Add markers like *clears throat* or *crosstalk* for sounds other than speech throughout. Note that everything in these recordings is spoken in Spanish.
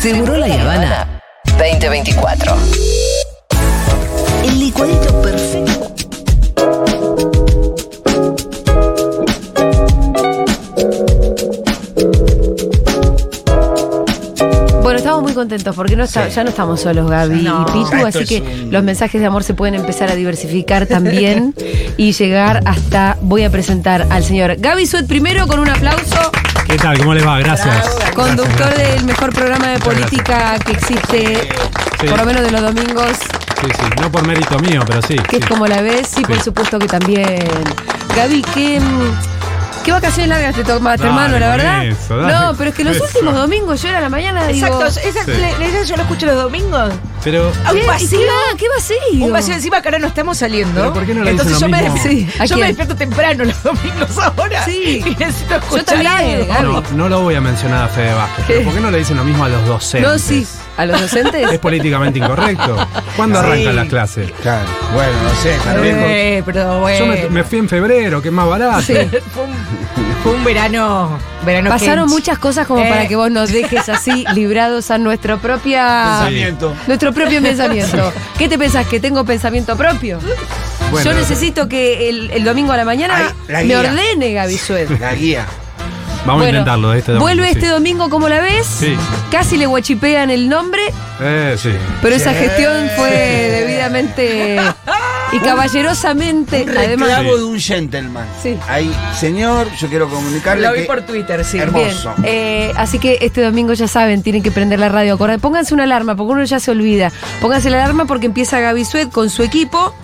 Seguro la Habana 2024. El licuadito perfecto. Bueno, estamos muy contentos porque no está- ya no estamos solos, Gaby No, y Pitu, esto así es que un- los mensajes de amor se pueden empezar a diversificar también *laughs* y llegar hasta. Voy a presentar al señor Gaby Suet primero con un aplauso, ¿Qué tal? ¿Cómo les va? Gracias. conductor del mejor programa de política que existe, Sí. por lo menos de los domingos, Sí, sí. No por mérito mío, pero sí. que sí. es como la ves, sí, por supuesto que también. Gaby, ¿qué, qué vacaciones largas te tomaste, hermano, la verdad? eso, no, pero es que los últimos domingos yo era la mañana digo. Exacto, esa, Sí. yo lo escucho los domingos. Pero A un ¿Qué, vacío. ¿Qué va? ¿Qué vacío? Un vacío encima que ahora no estamos saliendo. ¿Pero por qué no le Entonces yo, lo me? Sí, ¿a yo me despierto temprano los *laughs* domingos ahora. Sí. Y necesito escuchar también, algo. No, no lo voy a mencionar a Fede Vázquez. pero ¿Por qué no le dicen lo mismo a los docentes? No, sí. ¿A los docentes? Es políticamente incorrecto. ¿Cuándo *laughs* Sí. arrancan las clases? Claro, bueno, no sé, vez. Eh, pero bueno. Yo me, me fui en febrero, que es más barato. *laughs* Sí. Fue, un, verano. verano Pasaron muchas cosas como Eh. para que vos nos dejes así *laughs* librados a nuestro propia Pensamiento. nuestro propio pensamiento. ¿Qué te pensás? ¿Que tengo pensamiento propio? Bueno, Yo necesito que el, el domingo a la mañana la me ordene Gaby Sued. La guía. Vamos Bueno, a intentarlo este domingo. Vuelve sí. este domingo, como la ves? Sí. Casi le guachipean el nombre, Eh, sí. pero esa gestión fue debidamente *laughs* y caballerosamente, Un además. de un gentleman. Sí. Ahí, señor, yo quiero comunicarle Lo vi que por Twitter, sí. Hermoso. Bien, eh, así que este domingo ya saben, tienen que prender la radio. Pónganse una alarma, porque uno ya se olvida. Pónganse la alarma porque empieza Gaby Sued con su equipo.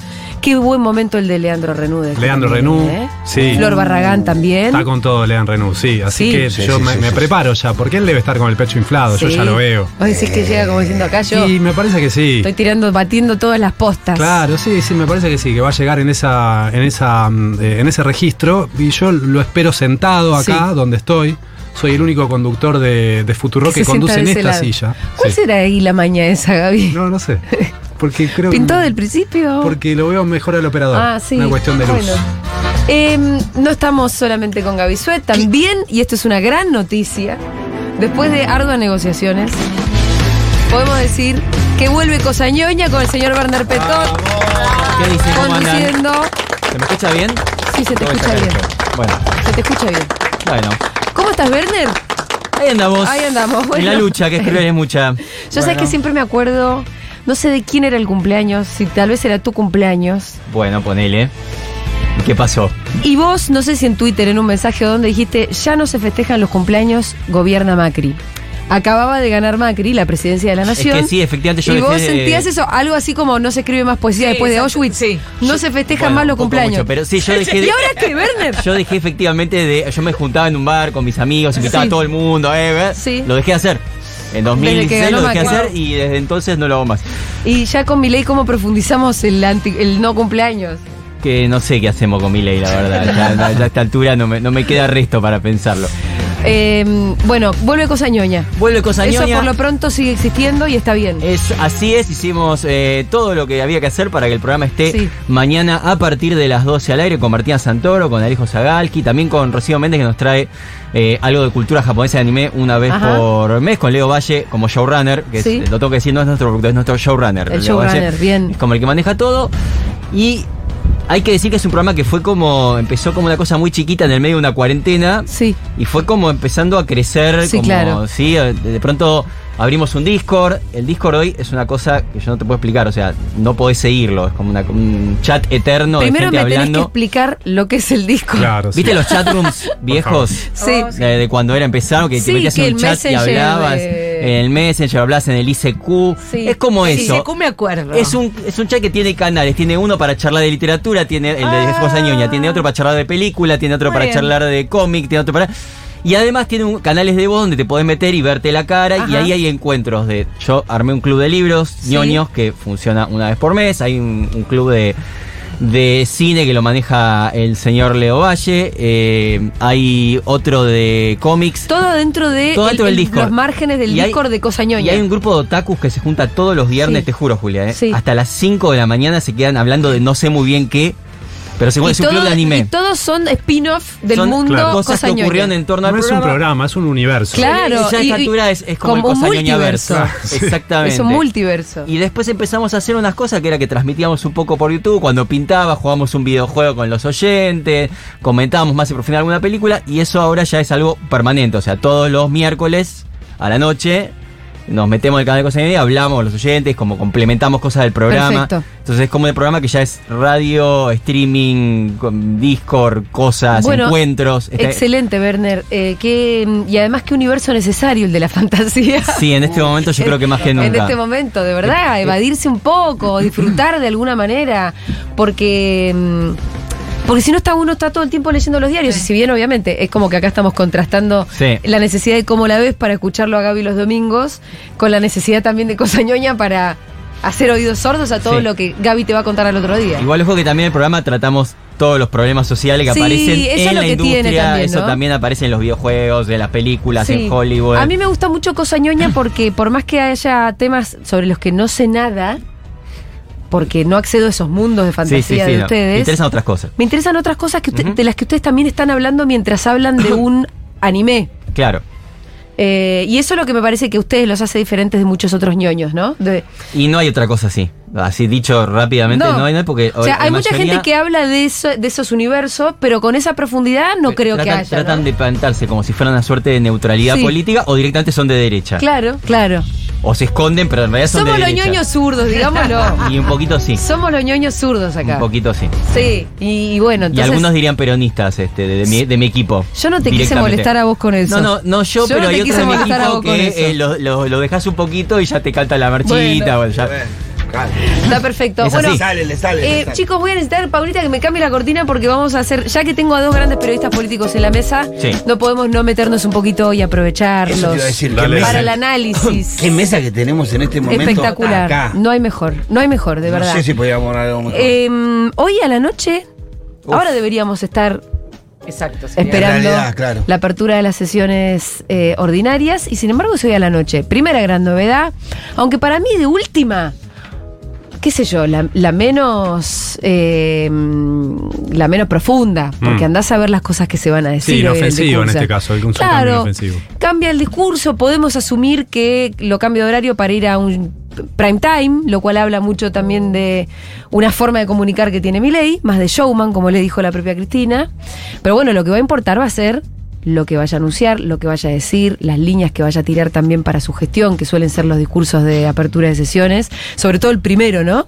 Qué buen momento el de Leandro Renú. de Leandro Renú, ¿eh? sí. Flor Barragán también. Está con todo Leandro Renú, sí. Así Sí. que Sí, yo sí, me, sí, me sí. preparo ya, porque él debe estar con el pecho inflado, yo Sí. ya lo veo. Vos decís que llega como diciendo acá yo. Y me parece que sí. Estoy tirando, batiendo todas las postas. Claro, sí, sí, me parece que sí, que va a llegar en esa, en esa, mm, eh, en ese registro y yo lo espero sentado acá, Sí. donde estoy. Soy el único conductor de, de Futuro Que conduce en esta silla. ¿Cuál Sí. será ahí la maña esa, Gaby? No, no sé. *laughs* Porque creo que- ¿Pintó del principio? Porque lo veo mejor al operador. Ah, sí. Una cuestión de luz. Bueno. Em, no estamos solamente con Gaby Suet, también, y esto es una gran noticia, después de arduas negociaciones, podemos decir que vuelve Cosañoña con el señor Werner Petón ¿Qué dicen? ¿Cómo andan? ¿Se me escucha bien? Sí, se te escucha bien. esto. Bueno, Se te escucha bien. bueno. ¿Cómo estás, Werner? Ahí andamos. Ahí andamos, bueno. En la lucha, que escribir es mucha. Yo sé que siempre me acuerdo, no sé de quién era el cumpleaños, si tal vez era tu cumpleaños. Bueno, ponele. ¿Y ¿Qué pasó? Y vos, no sé si en Twitter, en un mensaje donde dijiste, ya no se festejan los cumpleaños, gobierna Macri. Acababa de ganar Macri la presidencia de la nación. Es que sí, efectivamente yo y vos de- sentías eso, algo así como no se escribe más poesía Sí, después de Auschwitz. sí. No Yo- se festejan bueno, más los cumpleaños. mucho, pero sí, yo dejé *laughs* de- ¿Y ahora qué, Werner? *laughs* Yo dejé efectivamente de. Yo me juntaba en un bar con mis amigos, invitaba Sí. a todo el mundo, eh, eh. Sí. Lo dejé de hacer. En que 2016 ganó lo dejé hacer y desde entonces no lo hago más. Y ya con mi ley, ¿cómo profundizamos el, anti- el no cumpleaños? Que no sé qué hacemos con mi ley, la verdad. Ya, ya- ya a esta altura no me, no me queda resto para pensarlo. Eh, bueno, vuelve Cosañoña. Vuelve cosa Eso ñoña. por lo pronto sigue existiendo y está bien. Es, así es, hicimos eh, todo lo que había que hacer para que el programa esté Sí. mañana a partir de las 12 al aire con Martina Santoro, con Alejo Zagalki, también con Rocío Méndez que nos trae eh, algo de cultura japonesa de anime una vez Ajá. por mes, con Leo Valle como showrunner, que es- lo tengo que decir, no es nuestro productor, es nuestro showrunner. El Leo Valle showrunner, bien. Es como el que maneja todo. Y hay que decir que es un programa que fue como, empezó como una cosa muy chiquita en el medio de una cuarentena. Sí. Y fue como empezando a crecer. Sí, como, claro. Sí, de de pronto abrimos un Discord. El Discord hoy es una cosa que yo no te puedo explicar. O sea, no podés seguirlo. Es como una- un chat eterno Primero de me gente tenés que hablando. explicar lo que es el disco. Claro, sí. ¿Viste los chatrooms *laughs* viejos? Sí. De, de cuando era empezaron, que Sí, te metías que en un chat y hablabas en el Messenger, hablabas en el ICQ. Sí. Es como Sí, eso. Sí, me acuerdo. Es un, es un chat que tiene canales, tiene uno para charlar de literatura, tiene el de Ah. Cosa Ñoña, tiene otro para charlar de película, tiene otro Muy para bien. charlar de cómic, tiene otro para... Y además tiene un- canales de voz donde te podés meter y verte la cara y ahí hay encuentros de... Yo armé un club de libros, Sí. ñoños, que funciona una vez por mes, hay un, un club de, de cine que lo maneja el señor Leo Valle, eh, hay otro de cómics. Todo dentro de Todo dentro el- del el- los márgenes del Y hay- Discord de Cosañoña. Y hay un grupo de otakus que se junta todos los viernes, Sí. te juro, Julia. ¿eh? Sí. Hasta las 5 de la mañana se quedan hablando de no sé muy bien qué. Pero según Y es un club todo- de anime. Y todos son spin-off del Son mundo claro, cosas que ocurrieron en torno al No es un programa. programa, es un universo. Claro. Ya a y- esta y- altura es, es como, como el un cosañoña multiverso. verso. *laughs* Exactamente. Es un multiverso. Y después empezamos a hacer unas cosas que era que transmitíamos un poco por YouTube, cuando pintaba, jugábamos un videojuego con los oyentes, comentábamos más en profundidad alguna película, y eso ahora ya es algo permanente. O sea, todos los miércoles a la noche nos metemos en el canal de Cosa y hablamos con los oyentes, como complementamos cosas del programa. Perfecto. Entonces es como el programa que ya es radio, streaming, Discord, cosas, Bueno, encuentros. Está- Excelente, Werner. Eh, y además, qué universo necesario el de la fantasía. Sí, en este momento yo creo que más que nunca. En este momento, de verdad, evadirse un poco, disfrutar de alguna manera, porque mm, porque si no está uno está todo el tiempo leyendo los diarios y si bien obviamente es como que acá estamos contrastando Sí. la necesidad de cómo la ves para escucharlo a Gaby los domingos con la necesidad también de Cosañoña *laughs* para hacer oídos sordos a todo Sí. lo que Gaby te va a contar al otro día. Igual ojo que también en el programa tratamos todos los problemas sociales que Sí, aparecen eso es en lo la que tiene industria. también, Eso ¿no? también aparece en los videojuegos, en las películas, Sí. en Hollywood. A mí me gusta mucho Cosañoña porque por más que haya temas sobre los que no sé nada, porque no accedo a esos mundos de sí, fantasía sí, sí, de no. ustedes. Me interesan otras cosas. Me interesan otras cosas que usted- de las que ustedes también están hablando mientras hablan de un *coughs* anime. Claro. Eh, y eso es lo que me parece que ustedes los hace diferentes de muchos otros ñoños, ¿no? De- Y no hay otra cosa así. Así dicho rápidamente, no, hay nada porque. o sea, hay mucha gente que habla de, eso, de esos universos, pero con esa profundidad no creo tratan, que haya. Tratan ¿no? de plantarse como si fuera una suerte de neutralidad política o directamente son de derecha. Claro, claro. O se esconden, pero en realidad son Somos de los derecha. ñoños zurdos, digámoslo. *laughs* Y un poquito sí. Somos los ñoños zurdos acá. Un poquito sí. Sí, y, y bueno, y algunos dirían peronistas este, de, de mi, de mi equipo. Yo no te quise molestar a vos con eso. No, no, no yo, Yo pero no te hay quise otros de mi molestar a equipo vos con que eso. eh, lo, lo, lo dejas un poquito y ya te canta la marchita. Bueno. bueno, ya- Bueno. Está perfecto. Es bueno, así. Sale, le sale. le Eh, sale. chicos, voy a necesitar, Paulita, que me cambie la cortina porque vamos a hacer, ya que tengo a dos grandes periodistas políticos en la mesa, Sí. no podemos no meternos un poquito y aprovecharlos Eso te iba a decir. ¿qué Dale. mesa- para el análisis. *laughs* ¿Qué mesa que tenemos en este momento? Espectacular. Acá. No hay mejor, no hay mejor, de no verdad. sé si podíamos hablar algo mejor. Eh, hoy a la noche, Uf. ahora deberíamos estar Exacto. sería. esperando realidad, claro. la apertura de las sesiones eh, ordinarias y sin embargo es hoy a la noche. Primera gran novedad, aunque para mí de última, qué sé yo, la, la menos eh, la menos profunda, porque Mm. andás a ver las cosas que se van a decir. Sí, inofensivo en este caso, cambio Claro, cambia el discurso, podemos asumir que lo cambia de horario para ir a un prime time, lo cual habla mucho también de una forma de comunicar que tiene Milei, más de showman, como le dijo la propia Cristina. Pero bueno, lo que va a importar va a ser lo que vaya a anunciar, lo que vaya a decir, las líneas que vaya a tirar también para su gestión, que suelen ser los discursos de apertura de sesiones, sobre todo el primero, ¿no?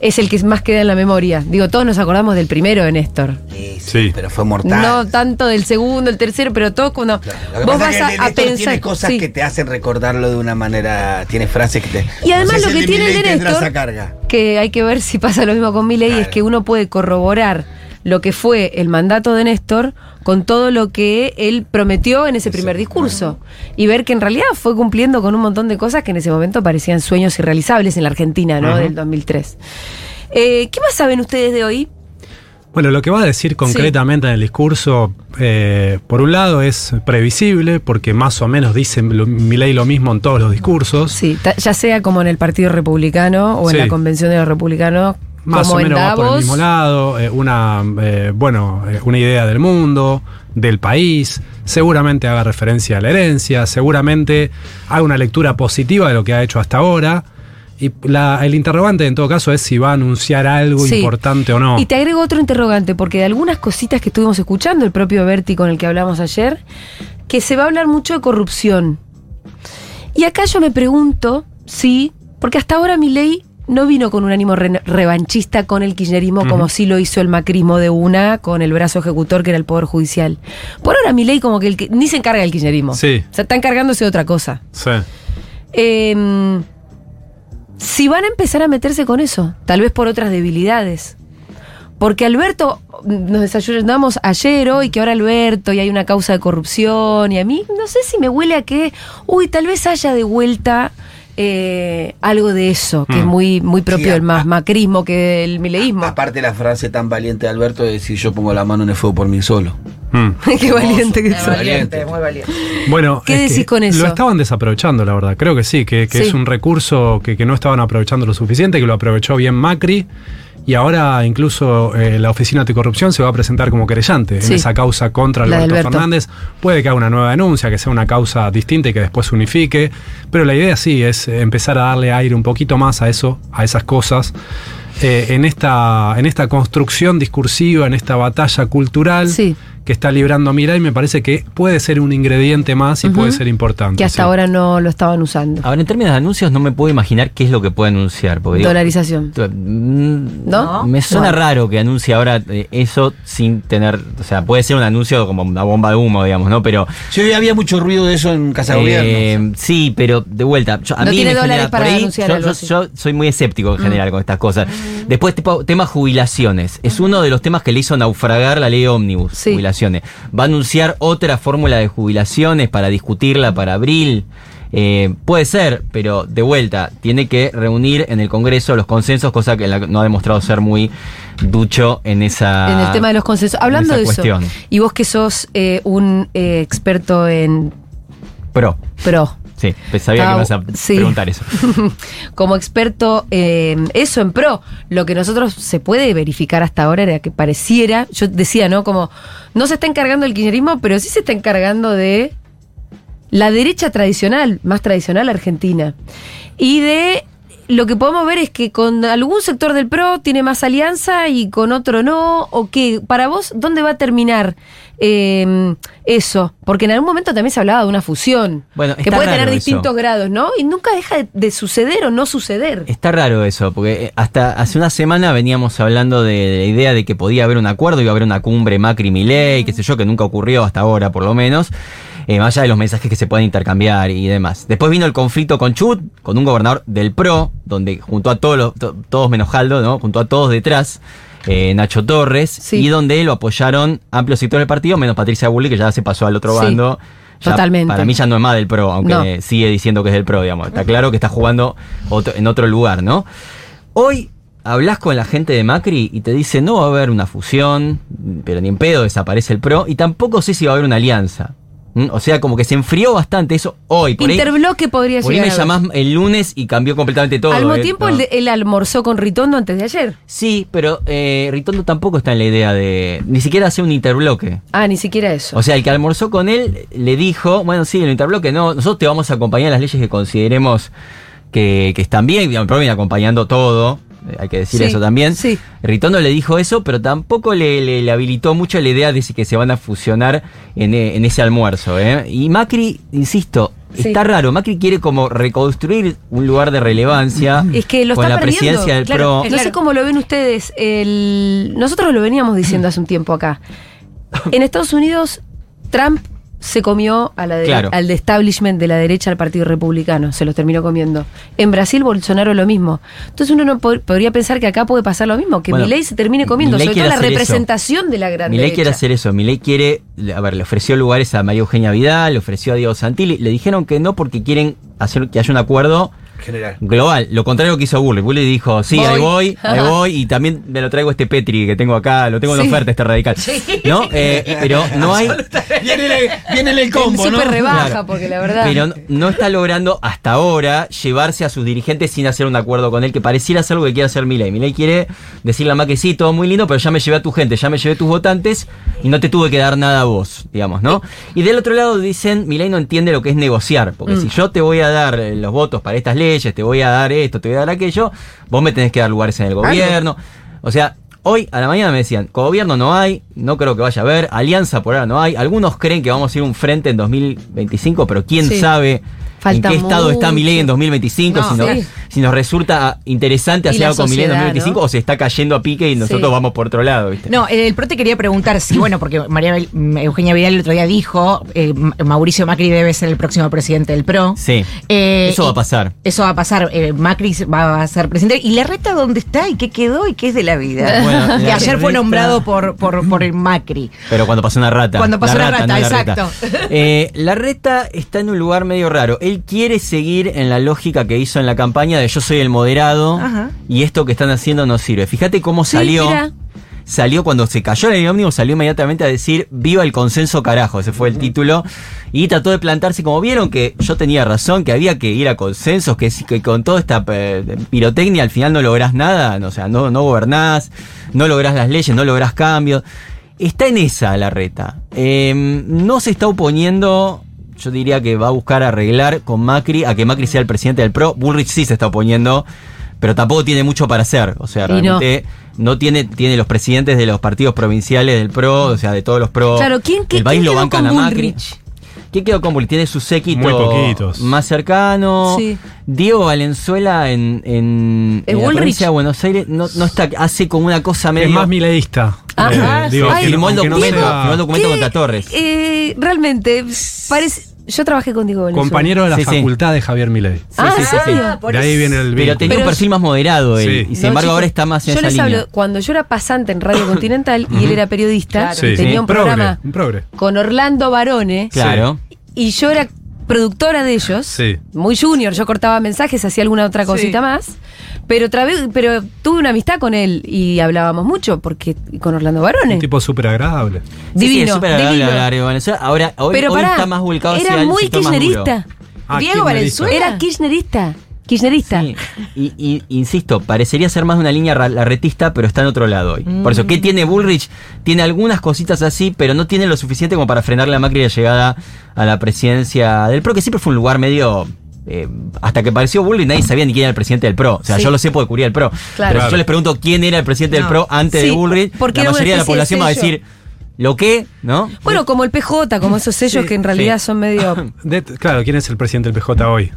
Es el que más queda en la memoria. Digo, todos nos acordamos del primero de Néstor. Sí, sí, Sí. Pero fue mortal. No tanto del segundo, el tercero, pero todo cuando Lo que vos pasa vas es que a, a Néstor pensar. Tiene cosas sí. que te hacen recordarlo de una manera. Tiene frases que te. Y además No sé lo si que tiene el de Néstor, esa carga. que hay que ver si pasa lo mismo con Milei, es Claro. que uno puede corroborar lo que fue el mandato de Néstor con todo lo que él prometió en ese primer discurso y ver que en realidad fue cumpliendo con un montón de cosas que en ese momento parecían sueños irrealizables en la Argentina, ¿no? Del 2003. Eh, ¿Qué más saben ustedes de hoy? Bueno, lo que va a decir concretamente en el discurso, eh, por un lado es previsible, porque más o menos dice Milei lo mismo en todos los discursos. Sí, ya sea como en el Partido Republicano o en la Convención de los Republicanos, Más como o en menos va por el mismo lado, eh, una, eh, bueno, eh, una idea del mundo, del país, seguramente haga referencia a la herencia, seguramente haga una lectura positiva de lo que ha hecho hasta ahora. Y la- el interrogante en todo caso es si va a anunciar algo Sí. importante o no. Y te agrego otro interrogante, porque de algunas cositas que estuvimos escuchando, el propio Berti con el que hablamos ayer, que se va a hablar mucho de corrupción. Y acá yo me pregunto si, porque hasta ahora mi ley no vino con un ánimo re- revanchista con el kirchnerismo como sí lo hizo el macrismo de una con el brazo ejecutor que era el Poder Judicial. Por ahora mi ley como que, el que- ni se encarga del kirchnerismo. Sí. O sea, está encargándose de otra cosa. Sí. Eh, si van a empezar a meterse con eso, tal vez por otras debilidades. Porque Alberto, nos desayunamos ayer, hoy, que ahora Alberto y hay una causa de corrupción, y a mí no sé si me huele a que, uy, tal vez haya de vuelta eh, algo de eso, que Mm. es muy, muy propio Sí, del más macrismo que del mileísmo. Aparte la frase tan valiente de Alberto de decir yo pongo la mano en el fuego por mí solo. Mm. *laughs* Qué valiente que valiente, muy valiente. Bueno, ¿Qué decís con eso? Lo estaban desaprovechando, la verdad. Creo que sí, que, que Sí. es un recurso que, que no estaban aprovechando lo suficiente, que lo aprovechó bien Macri Y ahora incluso eh, la Oficina Anticorrupción se va a presentar como querellante Sí. en esa causa contra Alberto. Fernández. Puede que haga una nueva denuncia, que sea una causa distinta y que después se unifique. Pero la idea sí es eh, empezar a darle aire un poquito más a eso, a esas cosas. eh, en, esta, en esta construcción discursiva, en esta batalla cultural Sí. Que está librando Mirai, me parece que puede ser un ingrediente más y puede ser importante. Que hasta sí. ahora no lo estaban usando. Ahora, en términos de anuncios, no me puedo imaginar qué es lo que puede anunciar. Porque Dolarización. mm, ¿No? Me suena raro que anuncie ahora eh, eso sin tener. O sea, puede ser un anuncio como una bomba de humo, digamos, ¿no? Pero. Sí, hoy había mucho ruido de eso en Casa eh, Gobierno. sí, pero de vuelta. yo- a No mí tiene me dólares genera- para ahí, anunciar yo, algo yo- así. yo soy muy escéptico en Mm. general con estas cosas. Después, tipo, tema jubilaciones. Es uno de los temas que le hizo naufragar la ley ómnibus. Sí. Jubilaciones. Va a anunciar otra fórmula de jubilaciones para discutirla para abril. Eh, puede ser, pero de vuelta, tiene que reunir en el Congreso los consensos, cosa que no ha demostrado ser muy ducho en esa. en el tema de los consensos. Hablando de eso, y vos que sos eh, un eh, experto en Pro. pro, Sí, pues sabía que Ah, ibas a sí. preguntar eso. *laughs* como experto en eso en pro, lo que nosotros se puede verificar hasta ahora era que pareciera, yo decía, ¿no? Como no se está encargando del kirchnerismo, pero sí se está encargando de la derecha tradicional, más tradicional argentina. Y de lo que podemos ver es que con algún sector del PRO tiene más alianza y con otro no, o que para vos, ¿dónde va a terminar eh, eso? Porque en algún momento también se hablaba de una fusión, Bueno, que puede tener distintos eso. grados, ¿no? Y nunca deja de, de suceder o no suceder. Está raro eso, porque eh, hasta hace una semana veníamos hablando de, de la idea de que podía haber un acuerdo, iba a haber una cumbre Macri-Milei, qué sé yo, que nunca ocurrió hasta ahora, por lo menos. eh, más allá de los mensajes que se pueden intercambiar y demás. Después vino el conflicto con Chut, con un gobernador del PRO, donde juntó a todos, los, to- todos menos Jaldo, ¿no? Juntó a todos detrás. Eh, Nacho Torres, Sí. y donde lo apoyaron amplios sectores del partido, menos Patricia Bulli, que ya se pasó al otro Sí, bando. Ya totalmente. Para mí ya no es más del PRO, aunque No. sigue diciendo que es del PRO, digamos. Está claro que está jugando otro- en otro lugar, ¿no? Hoy hablas con la gente de Macri y te dice no va a haber una fusión, pero ni en pedo desaparece el PRO, y tampoco sé si va a haber una alianza. ¿Mm? O sea, como que se enfrió bastante eso hoy. Por ahí, Interbloque podría por ahí llegar. me a haber. llamás el lunes y cambió completamente todo. Al mismo eh, tiempo, no. él, él almorzó con Ritondo antes de ayer. Sí, pero eh, Ritondo tampoco está en la idea de ni siquiera hacer un interbloque. Ah, ni siquiera eso. O sea, el que almorzó con él le dijo, bueno, sí, el interbloque no, nosotros te vamos a acompañar en las leyes que consideremos que, que están bien, pero viene acompañando todo, hay que decir Sí, eso también. sí. Ritondo le dijo eso, pero tampoco le, le- le habilitó mucho la idea de que se van a fusionar en, eh, en ese almuerzo. ¿eh? Y Macri, insisto, Sí. está raro, Macri quiere como reconstruir un lugar de relevancia Es que lo con está la perdiendo. presidencia del Claro, PRO. No sé cómo lo ven ustedes. El... Nosotros lo veníamos diciendo hace un tiempo acá. En Estados Unidos, Trump se comió a la de- Claro. al de establishment de la derecha al Partido Republicano. Se los terminó comiendo. En Brasil, Bolsonaro lo mismo. Entonces uno no pod- podría pensar que acá puede pasar lo mismo, que Bueno, Milei se termine comiendo. Sobre todo la eso. representación de la gran Milei quiere hacer eso. Milei quiere, a ver, le ofreció lugares a María Eugenia Vidal, le ofreció a Diego Santilli. Le dijeron que no porque quieren hacer que haya un acuerdo General. global. Lo contrario que hizo Bulli. Bulli dijo, sí, ahí Voy. ahí voy. Y también me lo traigo este Petri que tengo acá. Lo tengo en Sí. oferta, este radical. ¿No? Eh, pero no hay... Viene el, viene el combo, ¿no? rebaja, Claro. porque la verdad. Pero no, está logrando hasta ahora llevarse a sus dirigentes sin hacer un acuerdo con él, que pareciera ser algo que quiere hacer Milei. Milei quiere decirle a Macri, sí, todo muy lindo, pero ya me llevé a tu gente, ya me llevé a tus votantes y no te tuve que dar nada a vos, digamos, ¿no? Y del otro lado dicen, Milei no entiende lo que es negociar, porque Mm. si yo te voy a dar eh, los votos para estas leyes, te voy a dar esto, te voy a dar aquello, vos me tenés que dar lugares en el gobierno. O sea, hoy a la mañana me decían, gobierno no hay, no creo que vaya a haber, alianza por ahora no hay. Algunos creen que vamos a ir un frente en 2025, pero quién Sí. sabe Falta en qué estado está mucho. Milei en 2025, No, si, nos, sí. si nos resulta interesante hacer algo con Milei en sociedad, 2025 ¿no? o se está cayendo a pique y nosotros Sí. vamos por otro lado, ¿viste? No, el PRO te quería preguntar si, bueno, porque María mm, Eugenia Vidal el otro día dijo, eh, Ma- Mauricio Macri debe ser el próximo presidente del PRO. Sí. Eh, Eso va a pasar. Eso va a pasar. eh, Macri va a ser presidente. ¿Y la reta dónde está? ¿Y qué quedó? ¿Y qué es de la vida? Bueno, *laughs* que la ayer fue nombrado por, por, por el Macri. Pero cuando pasó una rata. Cuando pasó una rata, no la exacto. Eh, la reta está en un lugar medio raro. Él quiere seguir en la lógica que hizo en la campaña de yo soy el moderado Ajá. y esto que están haciendo no sirve. Fíjate cómo Sí, salió. mira. salió cuando se cayó la línea ómnibus, salió inmediatamente a decir viva el consenso carajo, ese fue el título, y trató de plantarse como vieron que yo tenía razón, que había que ir a consensos, que, con toda esta pirotecnia al final no lográs nada, o sea, no, no gobernás, no lográs las leyes, no lográs cambios. Está en esa la reta. Eh, no se está oponiendo, yo diría que va a buscar arreglar con Macri, a que Macri sea el presidente del PRO. Bullrich sí se está oponiendo, pero tampoco tiene mucho para hacer. O sea, no. realmente no, tiene, tiene los presidentes de los partidos provinciales del PRO, o sea, de todos los PRO. Claro, ¿quién, qué- el país quién lo quedó bancan con a Macri. Bullrich? ¿Quién quedó con Bullrich? Tiene su séquito más cercano. Sí. Diego Valenzuela en, en, ¿Es en la Bullrich? provincia de Buenos Aires no, no está, hace como una cosa medio. Es más mileísta. Ah, Eh, ah, digo, sí. firmó el no documento, sea firmó el documento ¿Qué? contra Torres. Eh, realmente, parece. Yo trabajé con Diego Valenzuela. compañero de la Sí, sí. facultad de Javier Milei. ah, sí, sí, sí. ¿serio? De ahí viene el Pero vínculo. tenía Pero un perfil más moderado él. Sí. Y sin No, embargo chicos, ahora está más en Yo esa les línea. hablo, cuando yo era pasante en Radio *laughs* Continental y él era periodista, Sí, tenía sí. un Progre, programa un progre. con Orlando Barone Claro. y yo era productora de ellos, Sí. muy junior, yo cortaba mensajes, hacía alguna otra cosita más, pero otra vez, pero tuve una amistad con él y hablábamos mucho porque con Orlando Barone. Un tipo súper agradable. Sí, sí, divino, es súper agradable de Valenzuela. Ahora, hoy, pero hoy pará, está más volcado era muy kirchnerista. Ah, Diego kirchnerista. Valenzuela. Era kirchnerista. Kirchnerista. Sí. Y, y- insisto, parecería ser más de una línea larretista, pero está en otro lado hoy. Por eso, ¿qué Mm. tiene Bullrich? Tiene algunas cositas así, pero no tiene lo suficiente como para frenarle a Macri la llegada a la presidencia del PRO, que siempre fue un lugar medio. Eh, hasta que apareció Bullrich nadie sabía ni quién era el presidente del PRO. O sea, Sí. yo lo sé porque cubría el PRO. Claro. Pero si yo les pregunto quién era el presidente del. PRO antes Sí, de Bullrich, porque la mayoría de la población va a decir, ¿lo qué? ¿No? Bueno, como el PJ, como esos sellos Sí, que en realidad sí. son medio. *laughs* De- claro, ¿quién es el presidente del PJ hoy?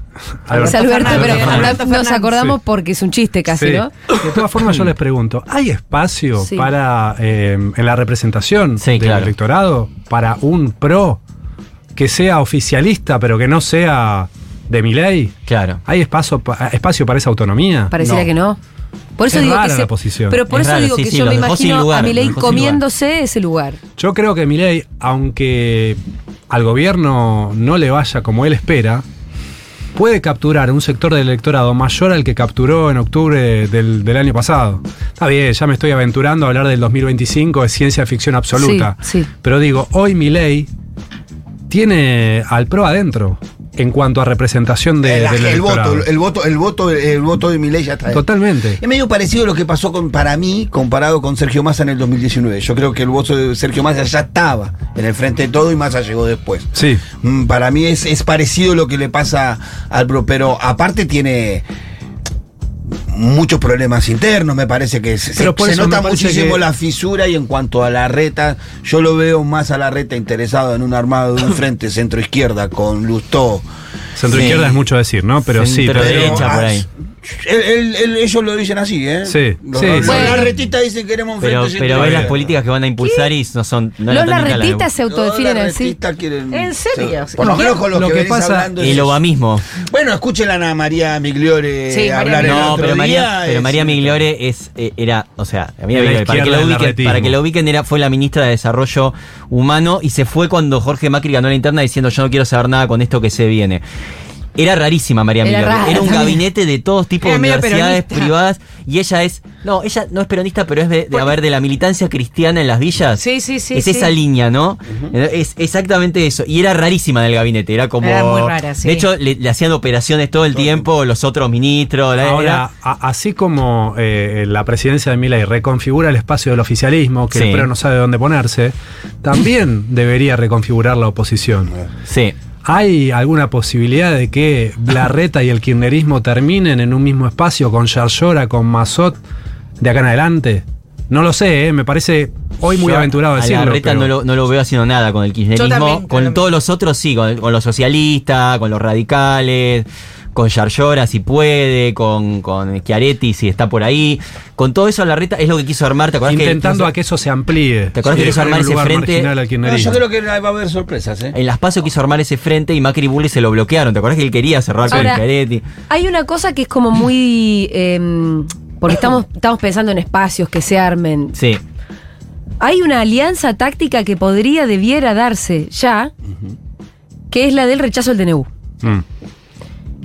Es Alberto, pero Alberto nos acordamos Sí. porque es un chiste casi, Sí. ¿no? De todas formas, yo les pregunto, ¿hay espacio Sí. para, eh, en la representación Sí, del claro. electorado, para un pro que sea oficialista, pero que no sea de mi ley? Claro. ¿Hay espacio, pa- espacio para esa autonomía? Pareciera No. que no. Por eso Es digo rara que la posición. Pero por Es eso raro, digo sí, que sí, yo me imagino lugar, a Milei comiéndose ese lugar. Yo creo que Milei, aunque al gobierno no le vaya como él espera, puede capturar un sector del electorado mayor al que capturó en octubre del, del año pasado. Está bien, ya me estoy aventurando a hablar del 2025, es ciencia ficción absoluta. Sí, sí. Pero digo, hoy Milei tiene al PRO adentro en cuanto a representación de, el, del el voto, el voto, el voto, el voto de Milei ya está. ahí. Totalmente. Es medio parecido a lo que pasó con, para mí comparado con Sergio Massa en el 2019. Yo creo que el voto de Sergio Massa ya estaba en el frente de todo y Massa llegó después. Sí. Mm, Para mí es, es parecido lo que le pasa al PRO, pero aparte tiene muchos problemas internos, me parece que se, Pero nota muchísimo que- la fisura y en cuanto a la reta, yo lo veo más a la reta interesado en un armado de un *coughs* frente centro izquierda con Lustó. Centro Sí. izquierda es mucho decir, ¿no? Pero sí. Centro pero- derecha. por ah, ahí. Él- él- él- ellos lo dicen así, ¿eh? Sí, Los, sí, los sí. larretistas dicen que queremos un Pero, frente pero ves las políticas que van a impulsar y no son. No Los larretistas se Los autodefinen así. larretistas quieren. ¿En serio? Por lo ¿Qué? menos con los Lo que, que pasa- hablando. Y es- lo va mismo. Bueno, escuchen a Ana María Migliore Sí, María hablar el No, otro pero María, pero María Migliore es, eh, era, o sea, María la Migliore, para que, lo ubiquen, para que lo ubiquen, era, fue la ministra de Desarrollo Humano y se fue cuando Jorge Macri ganó la interna diciendo yo no quiero saber nada con esto que se viene. Era rarísima María Era rara Era un gabinete de todos tipos Era de universidades peronista. privadas y ella es, no, ella no es peronista, pero es de, de, a ver, de la militancia cristiana en las villas. Sí, sí, sí, Es sí. esa línea, ¿no? Es exactamente eso. Y era rarísima en el gabinete. Era como. Era muy rara, sí. De hecho, le, le hacían operaciones todo el tiempo, los otros ministros. la- Ahora, era- a- así como eh, la presidencia de Milei reconfigura el espacio del oficialismo, que Sí. el PRO no sabe dónde ponerse, también debería reconfigurar la oposición. sí. ¿Hay alguna posibilidad de que Blarreta *laughs* y el kirchnerismo terminen en un mismo espacio con Yarlora, con Mazot, de acá en adelante? No lo sé, eh, me parece hoy muy Yo aventurado a decirlo. La reta pero- no, lo, no lo veo haciendo nada con el kirchnerismo. también, con también. todos los otros sí, con, con los socialistas, con los radicales, con Yarlora si puede, con, con Schiaretti si está por ahí. Con todo eso la reta es lo que quiso armar. ¿Te que- Intentando que, a que eso se amplíe. ¿Te acuerdas que y quiso armar ese frente? No, yo creo que va a haber sorpresas, ¿eh? en las PASO quiso armar ese frente y Macri y Bulli se lo bloquearon. ¿Te acuerdas que él quería cerrar con Ahora, Schiaretti? Hay una cosa que es como muy. em, porque estamos, estamos pensando en espacios que se armen. Sí. Hay una alianza táctica que podría, debiera darse ya, que es la del rechazo al DNU. Mm.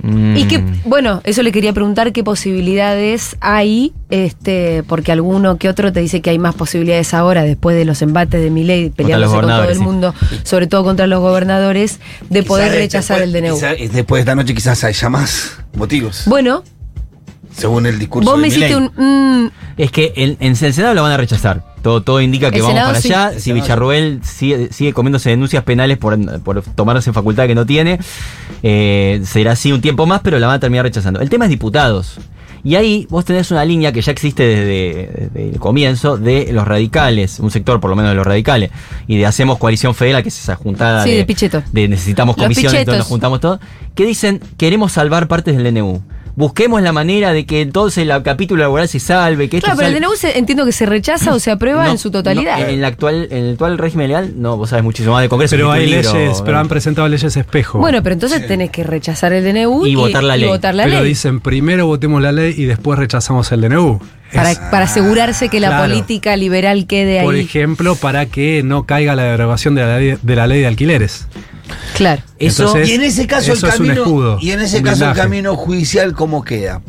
Y que, Mm. bueno, eso le quería preguntar qué posibilidades hay, este, porque alguno que otro te dice que hay más posibilidades ahora, después de los embates de Milei peleándose con todo el sí. mundo, sobre todo contra los gobernadores, de poder rechazar después- el DNU. quizás- después de esta noche quizás haya más motivos. Bueno, según el discurso vos de me hiciste un... mm, Es que en, en el Senado lo van a rechazar. Todo, todo indica que El vamos Senado para sí. allá. Si Senado Villarruel sigue, sigue comiéndose denuncias penales por, por tomarse facultad que no tiene, eh, será así un tiempo más, pero la van a terminar rechazando. El tema es diputados. Y ahí vos tenés una línea que ya existe desde, desde el comienzo de los radicales, un sector por lo menos de los radicales, y de Hacemos Coalición Federal, que es esa juntada Sí, de necesitamos Los comisiones, pichetos. donde nos juntamos todos, que dicen queremos salvar partes del DNU. Busquemos la manera de que entonces el capítulo laboral se salve, que esto Claro, pero el. DNU se- entiendo que se rechaza o se aprueba No, en su totalidad. no, en, el actual, en el actual régimen legal, no, vos sabes muchísimo más de Congreso. Pero hay libro, leyes, pero han presentado leyes espejo. Bueno, pero entonces tenés que rechazar el DNU Y votar la ley. votar la pero ley. dicen primero votemos la ley y después rechazamos el DNU. para, asegurarse que la Claro. política liberal quede por ahí. ejemplo, para que no caiga la derogación de la ley de, la ley de alquileres. Claro. Eso Entonces, Y en ese caso eso el es un camino escudo, y en ese un caso el camino judicial cómo queda.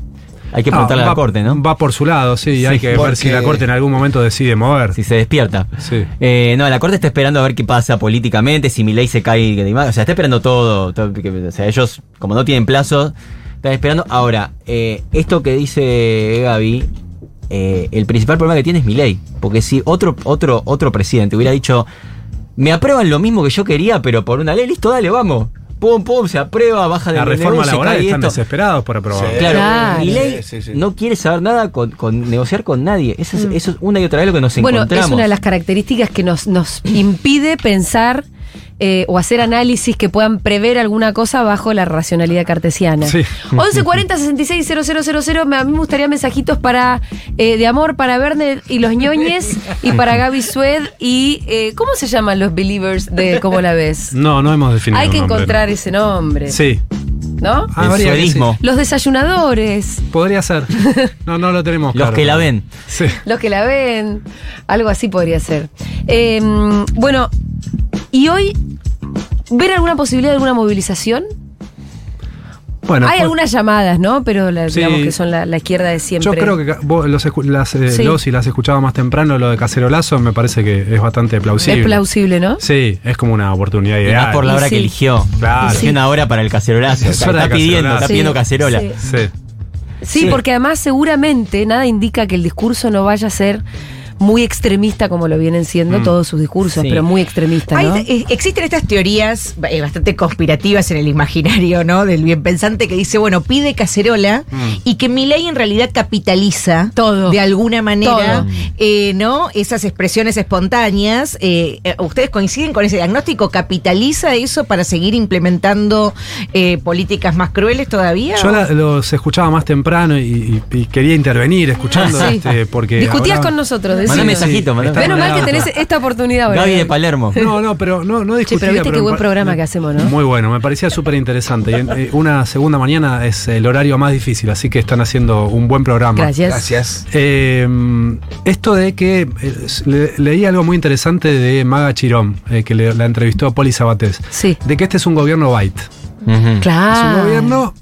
hay que Ah, preguntarle a va, la Corte, ¿no? Va por su lado, sí, hay que ver si la Corte en algún momento decide mover. Si se despierta. Sí. Eh, no, la Corte está esperando a ver qué pasa políticamente, si mi ley se cae. que- O sea, está esperando todo. todo, que- o sea, ellos, como no tienen plazo, están esperando. Ahora, eh, esto que dice Gaby, eh, el principal problema que tiene es mi ley. Porque si otro, otro, otro presidente hubiera dicho, me aprueban lo mismo que yo quería, pero por una ley, listo, dale, vamos. Pum, pum, se aprueba, baja de La reforma laboral están desesperados por aprobar. Sí. Claro, Claro. Milei Sí, sí, sí. no quiere saber nada con, con negociar con nadie. Eso es, eso es una y otra vez lo que nos Mm. Bueno, encontramos. es una de las características que nos, nos impide pensar eh, o hacer análisis que puedan prever alguna cosa bajo la racionalidad cartesiana. Sí. 1140 66 000, me- a mí me gustaría mensajitos para eh, de amor para Verne y los ñoñes y para Gaby Sued y eh, ¿cómo se llaman los believers de cómo la ves? No, no hemos definido. Hay que nombre, encontrar ese nombre, Sí. ¿no? Ah, el. Los desayunadores, Podría ser. *laughs* No, no lo tenemos. Los que la ven. Sí. los que la ven, algo así podría ser. Eh, bueno, y hoy, ¿ver alguna posibilidad de alguna movilización? Bueno, Hay pues, algunas llamadas, ¿no? Pero la- Sí. digamos que son la, la izquierda de siempre. Yo creo que vos los, las, eh, Sí. los y las escuchaba más temprano, lo de Cacerolazo me parece que es bastante plausible. es plausible, ¿no? Sí, es como una oportunidad Y ideal. más por la hora sí. que eligió. Claro. Eligió Sí. una hora para el cacerolazo. Es Está, pidiendo, cacerolazo. está Sí, pidiendo cacerola. sí. Sí. Sí, Sí. porque además seguramente nada indica que el discurso no vaya a ser muy extremista como lo vienen siendo Mm. todos sus discursos, Sí. pero muy extremista, eh, existen estas teorías eh, bastante conspirativas en el imaginario, ¿no? Del bien pensante que dice, bueno, pide cacerola y que Milei en realidad capitaliza Todo. de alguna manera, Todo. eh, ¿no? Esas expresiones espontáneas. Eh, eh, ¿Ustedes coinciden con ese diagnóstico? ¿Capitaliza eso para seguir implementando eh, políticas más crueles todavía? Yo la- los escuchaba más temprano y, y- y quería intervenir escuchando *laughs* Sí. este, porque. Discutías ahora- con nosotros, Mandá mensajito, mandá Menos mal que tenés esta oportunidad ahora. Gaby de Palermo. *laughs* No, no, pero no, no Che, discutía. pero viste qué me buen programa que hacemos, ¿no? Muy bueno, me parecía súper interesante. Eh, una segunda mañana es el horario más difícil, así que están haciendo un buen programa. Gracias. Gracias. Eh, esto de que eh, le- leí algo muy interesante de Maga Chirón, eh, que le- la entrevistó a Poli Sabatés, Sí. de que este es un gobierno byte. Claro. Es un gobierno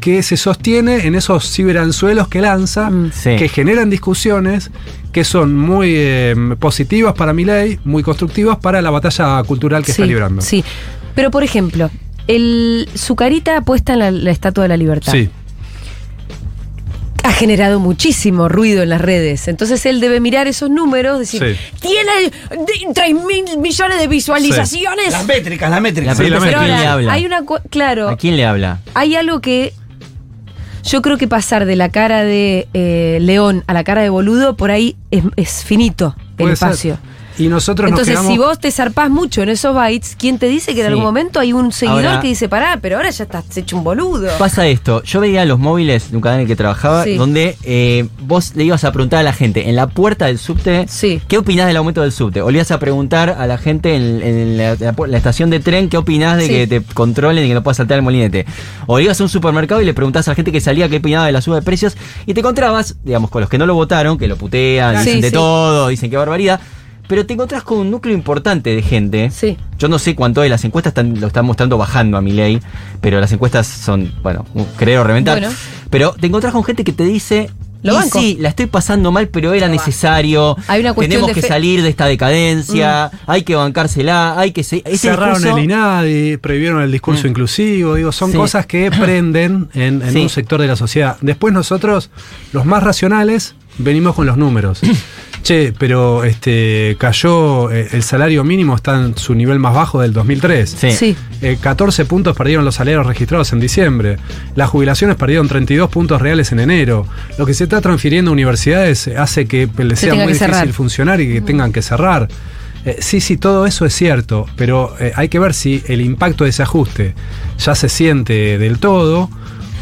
que se sostiene en esos ciberanzuelos que lanza, Mm. Sí. que generan discusiones que son muy eh, positivas para mi ley, muy constructivas para la batalla cultural que sí, está librando. Sí. Pero, por ejemplo, el, su carita puesta en la, la Estatua de la Libertad Sí. ha generado muchísimo ruido en las redes. Entonces él debe mirar esos números, decir, Sí. tiene 3 mil millones de visualizaciones. Las métricas, las métricas. La Sí, la pregunta es Pero a quién le ahora, habla. hay una... Claro, ¿A quién le habla? hay algo que... Yo creo que pasar de la cara de eh, león a la cara de boludo, por ahí es, es finito el Puede ser. Y nosotros Entonces, nos si quedamos... vos te zarpás mucho en esos bytes, ¿quién te dice que en algún momento hay un seguidor Ahora- que dice, pará, pero ahora ya estás hecho un boludo? Pasa esto, yo veía los móviles de un canal en el que trabajaba, Sí. donde eh, vos le ibas a preguntar a la gente en la puerta del subte, Sí. ¿qué opinás del aumento del subte? O le ibas a preguntar a la gente en, en la, la estación de tren, ¿qué opinás de Sí. que te controlen y que no puedas saltar el molinete? O ibas a un supermercado y le preguntás a la gente que salía qué opinaba de la suba de precios y te encontrabas, digamos, con los que no lo votaron, que lo putean, Sí, dicen de todo, dicen qué barbaridad. Pero te encontrás con un núcleo importante de gente. Sí. Yo no sé cuánto es, las encuestas están- lo están mostrando bajando a mi ley, pero las encuestas son, bueno, creo reventar. Bueno. Pero te encontrás con gente que te dice. Lo "Y banco". sí, la estoy pasando mal, pero era necesario. Hay una cuestión Tenemos de que Mm. salir de esta decadencia, hay que bancársela, hay que se- Cerraron discurso- el INADI, prohibieron el discurso Mm. inclusivo, digo, son Sí. cosas que *coughs* prenden en, en Sí. un sector de la sociedad. Después nosotros, los más racionales, venimos con los números. *coughs* che, pero este cayó eh, el salario mínimo, está en su nivel más bajo del 2003. Sí. Sí. Eh, 14 puntos perdieron los salarios registrados en diciembre. Las jubilaciones perdieron 32 puntos reales en enero. Lo que se está transfiriendo a universidades hace que les Se sea muy difícil cerrar. funcionar y que tengan que cerrar. Eh, sí, sí, todo eso es cierto, pero eh, hay que ver si el impacto de ese ajuste ya se siente del todo,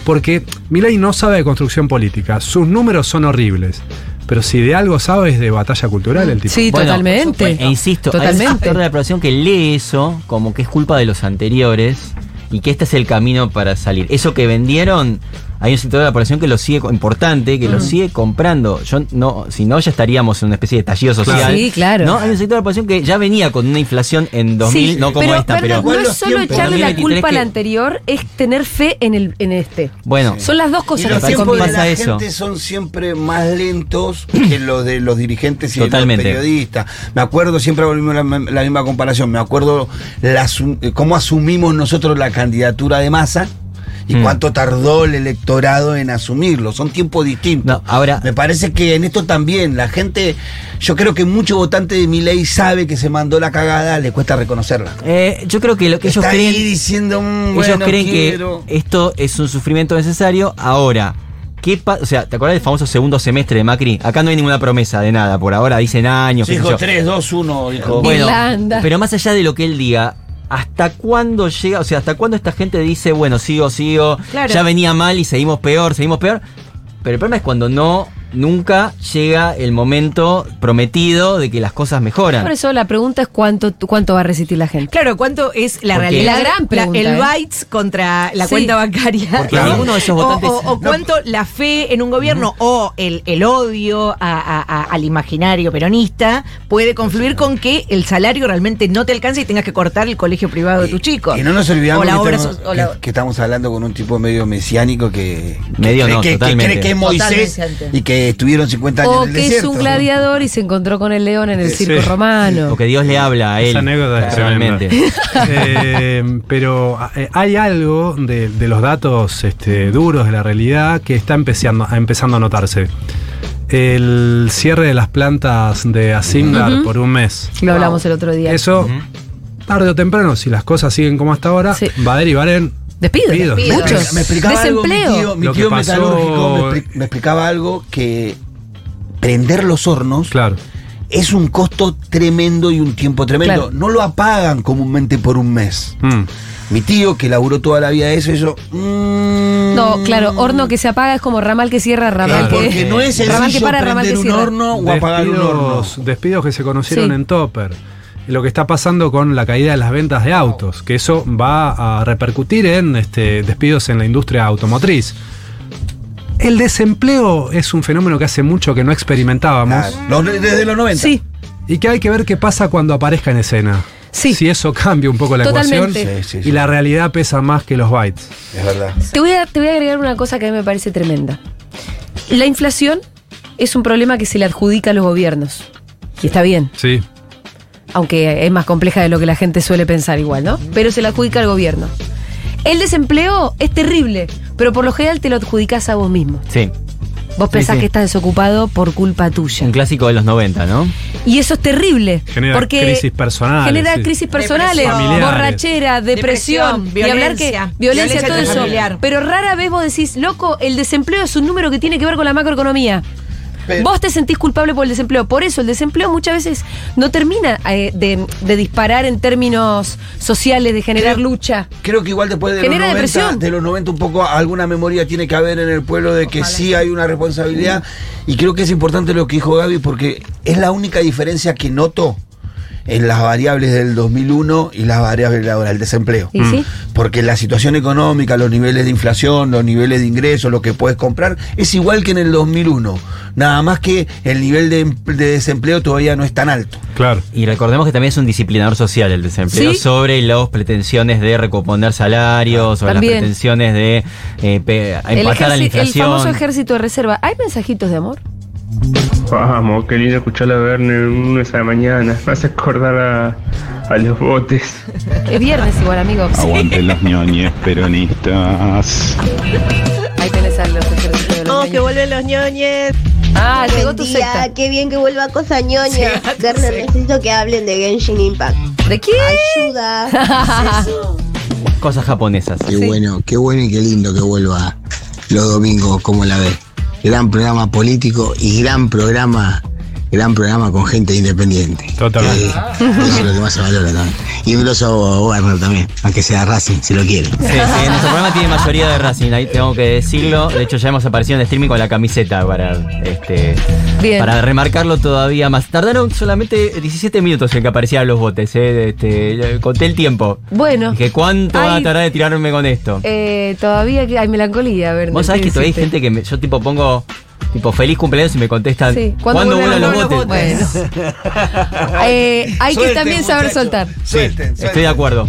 porque Milei no sabe de construcción política, sus números son horribles, pero si de algo sabe es de batalla cultural el tipo. Sí, Bueno, totalmente. E insisto, hay un Totalmente. sector de la población que lee eso como que es culpa de los anteriores y que este es el camino para salir. Eso que vendieron, hay un sector de la población que lo sigue, importante, que lo sigue comprando. Yo no, si no, ya estaríamos en una especie de estallido social. Sí, claro. ¿no? Hay un sector de la población que ya venía con una inflación en 2000, Sí, no como pero, esta, pero. Igual no es solo tiempos. echarle la 2023 culpa al anterior, es tener fe en el en este. Bueno, Son las dos cosas que los tiempos de pasa la eso. gente son siempre más lentos que *clears throat* los de los dirigentes y Totalmente. los periodistas. Me acuerdo, siempre volvimos a la, la misma comparación, me acuerdo la eh, cómo asumimos nosotros la candidatura de masa y Mm. cuánto tardó el electorado en asumirlo. Son tiempos distintos. No, ahora- Me parece que en esto también la gente, yo creo que mucho votante de mi ley sabe que se mandó la cagada, le cuesta reconocerla. eh, yo creo que lo que ellos Está creen. ahí diciendo, "Mm, Ellos bueno, creen quiero". que esto es un sufrimiento necesario. Ahora, ¿qué pasa? O sea, ¿te acuerdas del famoso segundo semestre de Macri? Acá no hay ninguna promesa de nada. Por ahora dicen años. Dijo yo. 3, 2, 1, dijo. Bueno, Irlanda. pero más allá de lo que él diga, ¿hasta cuándo llega? O sea, ¿hasta cuándo esta gente dice, bueno, sigo, sigo, Claro. ya venía mal y seguimos peor, seguimos peor? Pero el problema es cuando no, nunca llega el momento prometido de que las cosas mejoran. Por eso la pregunta es cuánto cuánto va a resistir la gente. Claro, ¿cuánto es la Porque- realidad? La gran pregunta, el ¿eh? bytes contra la Sí. cuenta bancaria. Porque O- ninguno de esos votantes- O, o cuánto la fe en un gobierno o el, el odio a- a- a- al imaginario peronista puede confluir con que el salario realmente no te alcance y tengas que cortar el colegio privado de tus chicos. Y no nos olvidamos que, obra estamos, so- o la- que- que estamos hablando con un tipo medio mesiánico que, que Medio cree no, que, cree que es Moisés Totalmente. y que estuvieron 50 años O en el que es desierto. un gladiador y se encontró con el león en el Sí. circo romano. Porque Dios le habla a él. Esa anécdota es. Eh, pero eh, hay algo de, de los datos este, duros de la realidad que está empezando, empezando a notarse. El cierre de las plantas de Asingar Ujú. por un mes. Lo hablamos el otro día. Eso, tarde o temprano, si las cosas siguen como hasta ahora, Sí. va a derivar en Despidos. despidos. despidos. Muchos. Me explicaba algo mi Desempleo. tío, mi Lo que tío pasó- metalúrgico, me, expli- me explicaba algo que prender los hornos Claro. es un costo tremendo y un tiempo tremendo. Claro. No lo apagan comúnmente por un mes. Mm. Mi tío, que laburó toda la vida de eso, eso... mm, No, claro, horno que se apaga es como ramal que cierra, ramal Claro, que. porque no es ramal que para, ramal que un cierra. horno o apagar un horno. Despidos, despidos que se conocieron Sí. en Topper. Lo que está pasando con la caída de las ventas de autos, que eso va a repercutir en este, despidos en la industria automotriz. El desempleo es un fenómeno que hace mucho que no experimentábamos Claro, desde los 90. Sí, y que hay que ver qué pasa cuando aparezca en escena. Sí. Si eso *laughs* cambia un poco la Totalmente. ecuación Sí, sí, sí. y la realidad pesa más que los bytes. Es verdad. te voy, a, te voy a agregar una cosa que a mí me parece tremenda. La inflación es un problema que se le adjudica a los gobiernos. Y está bien, Sí. Aunque es más compleja de lo que la gente suele pensar igual, ¿no? Pero se le adjudica al gobierno. El desempleo es terrible, pero por lo general te lo adjudicas a vos mismo. Sí, Vos pensás sí. que estás desocupado por culpa tuya. un clásico de los 90, ¿no? Y eso es terrible. Genera porque crisis personales, Genera sí. crisis personales, Depresión. Borrachera, depresión, Depresión, y hablar que violencia. violencia, todo eso. Pero rara vez vos decís, loco, el desempleo es un número que tiene que ver con la macroeconomía. Pero- Vos te sentís culpable por el desempleo. Por eso el desempleo muchas veces no termina eh, de, de disparar en términos sociales, de generar Creo- lucha. Creo que igual después de los, Genera 90, depresión. de los 90 un poco alguna memoria tiene que haber en el pueblo de que sí hay una responsabilidad y creo que es importante lo que dijo Gaby porque es la única diferencia que noto en las variables del 2001 y las variables de ahora, el desempleo. ¿Y sí? Porque la situación económica, los niveles de inflación, los niveles de ingresos, lo que puedes comprar, es igual que en el 2001. Nada más que el nivel de, em- de desempleo todavía no es tan alto. Claro. Y recordemos que también es un disciplinador social el desempleo ¿Sí? sobre las pretensiones de recomponer salarios, sobre También. las pretensiones de eh, empatar a la ejército- el inflación. famoso ejército de reserva. ¿Hay mensajitos de amor? Vamos, qué lindo escuchar a Werner un lunes a la mañana. Me hace acordar a, a los botes. Es viernes igual, amigo. Sí. *laughs* Aguanten los ñoñes peronistas. Ahí tenés a los ejércitos de los No, ñoños. que vuelven los ñoñes. Ah, llegó Buen tu día, secta. qué bien que vuelva cosa ñoña. Sí, secta. necesito que hablen de Genshin Impact. ¿De quién? Ayuda. *laughs* Cosas japonesas. Qué Sí. bueno, qué bueno y qué lindo que vuelva los domingos como la ve. Gran programa político y gran programa, gran programa con gente independiente. Totalmente. Eh, eso es lo que más se valora también. Y un grosso a Werner también, aunque sea Racing, si lo quiere. Sí, sí, nuestro programa tiene mayoría de Racing, ahí tengo que decirlo. De hecho, ya hemos aparecido en streaming con la camiseta para, este, Bien. para remarcarlo todavía más. Tardaron solamente 17 minutos en que aparecieran los botes, eh, este, conté el tiempo. Bueno. Dije, ¿cuánto va a tardar de tirarme con esto? Eh, todavía hay melancolía, a ver. Vos sabés ¿qué que todavía hay gente que me- yo tipo pongo tipo feliz cumpleaños y me contestan Sí. ¿cuándo, vuelan los botes? Bueno. *laughs* Eh, hay que también saber soltar. Sí, Suelten, estoy de acuerdo.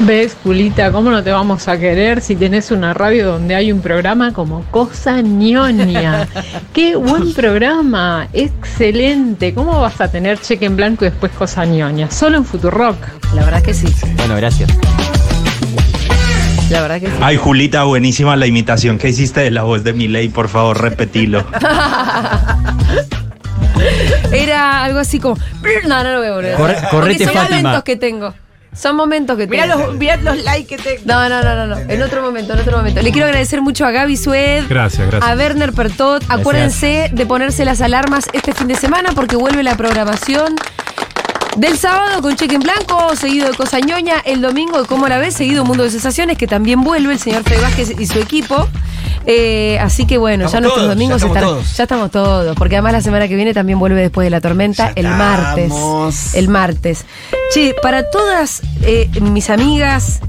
¿Ves, Julita, cómo no te vamos a querer si tenés una radio donde hay un programa como Cosa ñoña? *laughs* ¡Qué buen programa! ¡Excelente! ¿Cómo vas a tener cheque en blanco y después Cosa ñoña? Solo en Futurock. La verdad que sí. Bueno, gracias. La verdad que sí. Ay, Julita, buenísima la imitación que hiciste de la voz de Miley, por favor, repetilo. *laughs* Era algo así como. *laughs* No, no lo veo, boludo. Corre- correte, Porque son Fátima. momentos que tengo. Son momentos que Mirá tengo. los, mirá los likes que tengo. No, no, no, no, no. En otro momento, en otro momento. Le quiero agradecer mucho a Gaby Sued. Gracias, gracias. A Werner Pertot. Acuérdense de ponerse las alarmas este fin de semana porque vuelve la programación del sábado con cheque en blanco, seguido de Cosa Ñoña, el domingo de Cómo la ves, seguido Mundo de Sensaciones, que también vuelve el señor Fred Vázquez y su equipo. Eh, así que bueno, ya nuestros todos, domingos ya estamos todos. Ya estamos todos, porque además la semana que viene también vuelve después de la tormenta, Ya el martes. El martes. Che, para todas eh, mis amigas,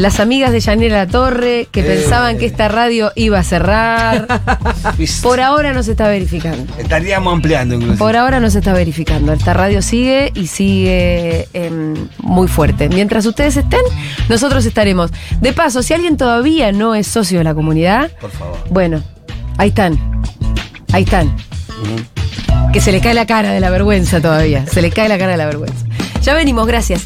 las amigas de Yanira La Torre, que Eh. pensaban que esta radio iba a cerrar, *laughs* por ahora no se está verificando. Estaríamos ampliando incluso. Por ahora no se está verificando. Esta radio sigue y sigue em, muy fuerte. Mientras ustedes estén, nosotros estaremos. De paso, si alguien todavía no es socio de la comunidad, Por favor. bueno, ahí están. Ahí están. Que se le cae la cara de la vergüenza todavía. Se le cae la cara de la vergüenza. Ya venimos, gracias.